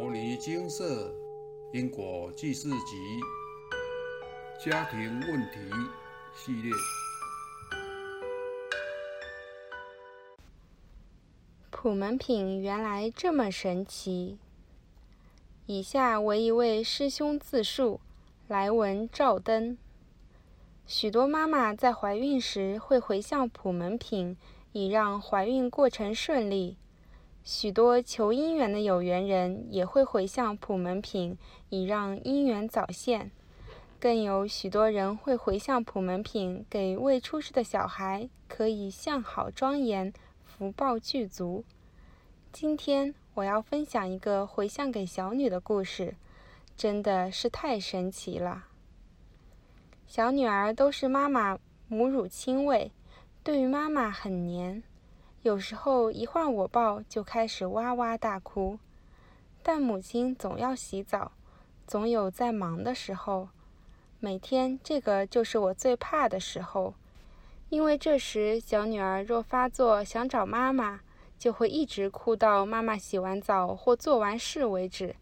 摩尼金色因果记事集家庭问题系列。普门品原来这么神奇。以下为一位师兄自述：来文照灯。许多妈妈在怀孕时会回向普门品，以让怀孕过程顺利。许多求姻缘的有缘人也会回向普门品，以让姻缘早现。更有许多人会回向普门品给未出世的小孩，可以相好庄严。福报具足。今天我要分享一个回向给小女的故事，真的是太神奇了。小女儿都是妈妈母乳亲喂，对于妈妈很黏，有时候一换我抱就开始哇哇大哭。但母亲总要洗澡，总有在忙的时候，每天这个就是我最怕的时候。因为这时，小女儿若发作想找妈妈，就会一直哭到妈妈洗完澡或做完事为止。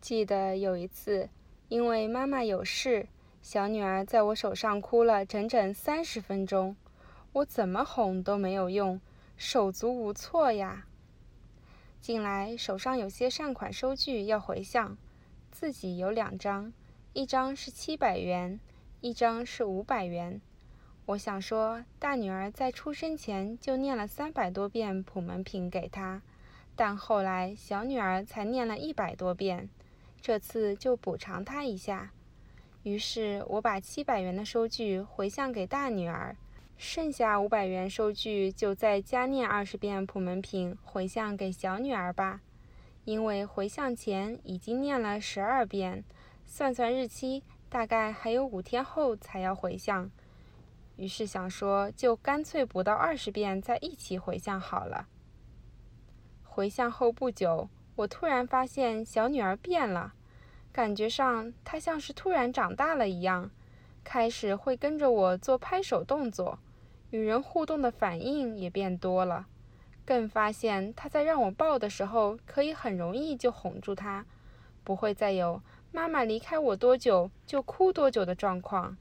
记得有一次，因为妈妈有事，小女儿在我手上哭了整整三十分钟，我怎么哄都没有用，手足无措呀。近来手上有些善款收据要回向，自己有两张，一张是七百元，一张是五百元。我想说，大女儿在出生前就念了三百多遍普门品给她，但后来小女儿才念了一百多遍，这次就补偿她一下。于是我把七百元的收据回向给大女儿，剩下五百元收据就再加念二十遍普门品回向给小女儿吧。因为回向前已经念了十二遍，算算日期，大概还有五天后才要回向。于是想说，就干脆补到二十遍，再一起回向好了。回向后不久，我突然发现小女儿变了，感觉上她像是突然长大了一样，开始会跟着我做拍手动作，与人互动的反应也变多了，更发现他在让我抱的时候，可以很容易就哄住他，不会再有妈妈离开我多久就哭多久的状况。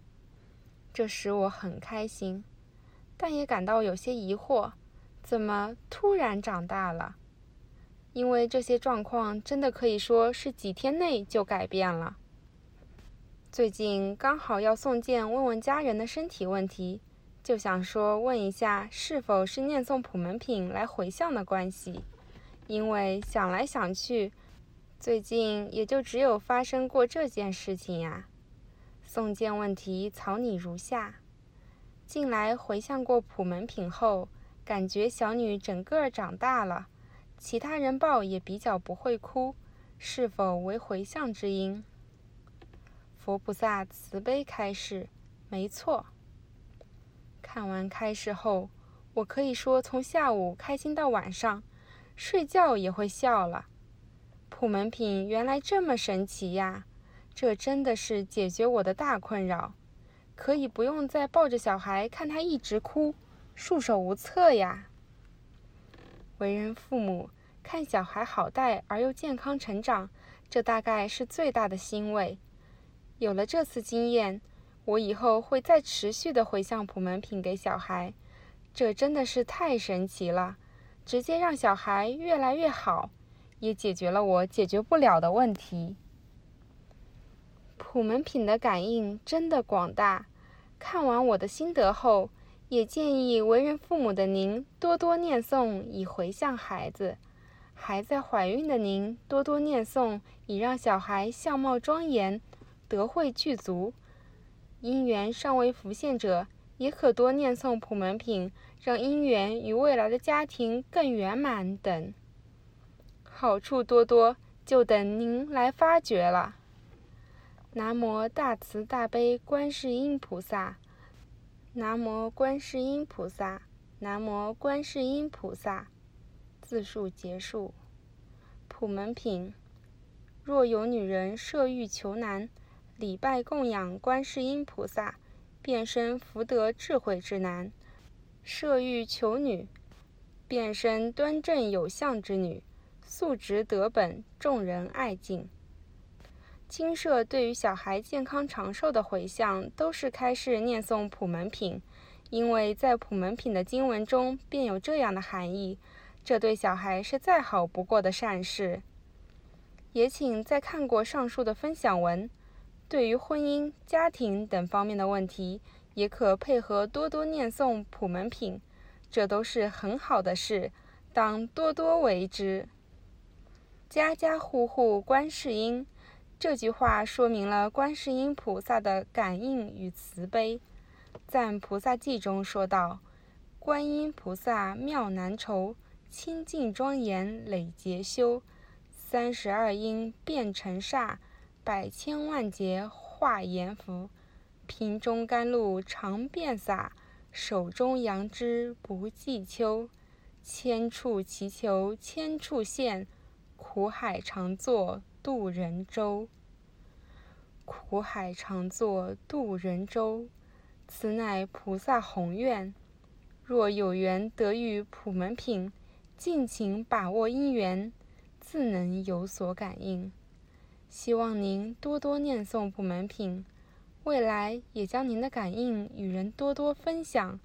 这使我很开心，但也感到有些疑惑：怎么突然长大了？因为这些状况真的可以说是几天内就改变了。最近刚好要送件问问家人的身体问题，就想说问一下是否是念诵普门品来回向的关系。因为想来想去，最近也就只有发生过这件事情呀。送件问题草拟如下：近来回向过普门品后，感觉小女整个长大了，其他人抱也比较不会哭，是否为回向之因？佛菩萨慈悲开示：没错。看完开示后，我可以说从下午开心到晚上，睡觉也会笑了。普门品原来这么神奇呀！这真的是解决我的大困扰，可以不用再抱着小孩看他一直哭，束手无策呀。为人父母，看小孩好带而又健康成长，这大概是最大的欣慰。有了这次经验，我以后会再持续的回向普门品给小孩，这真的是太神奇了，直接让小孩越来越好，也解决了我解决不了的问题。普门品的感应真的广大，看完我的心得后，也建议为人父母的您多多念诵，以回向孩子；还在怀孕的您多多念诵，以让小孩相貌庄严，德慧具足；姻缘尚未浮现者，也可多念诵普门品，让姻缘与未来的家庭更圆满等。好处多多，就等您来发掘了。南无大慈大悲观世音菩萨，南无观世音菩萨，南无观世音菩萨。自述结束。普门品：若有女人设欲求男，礼拜供养观世音菩萨，变身福德智慧之男；设欲求女，变身端正有相之女。素质得本，众人爱敬。经社对于小孩健康长寿的回向，都是开示念诵普门品，因为在普门品的经文中便有这样的含义，这对小孩是再好不过的善事。也请在看过上述的分享文，对于婚姻、家庭等方面的问题，也可配合多多念诵普门品，这都是很好的事，当多多为之。家家户户观世音。这句话说明了观世音菩萨的感应与慈悲。赞菩萨记中说道：“观音菩萨妙难酬，清净庄严累劫修，三十二因变成煞，百千万劫化阎浮。瓶中甘露常遍洒，手中杨枝不计秋。千处祈求千处现，苦海常作。”渡人舟，苦海常作渡人舟，此乃菩萨宏愿。若有缘得遇普门品，尽情把握因缘，自能有所感应。希望您多多念诵普门品，未来也将您的感应与人多多分享，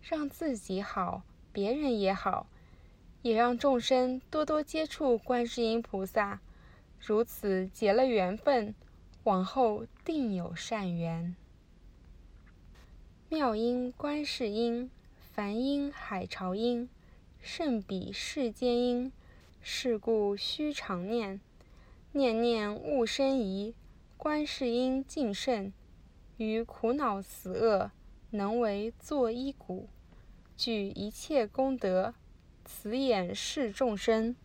让自己好，别人也好，也让众生多多接触观世音菩萨。如此结了缘分，往后定有善缘。妙音观世音，梵音海潮音，胜比世间音。是故须常念，念念勿生疑。观世音净圣，于苦恼死厄，能为作衣鼓，具一切功德。慈眼视众生，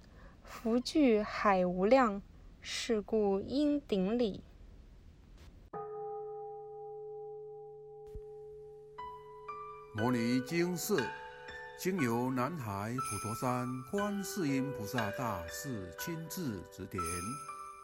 福聚海无量。是故应顶礼。摩尼经寺经由南海普陀山观世音菩萨大士亲自指点，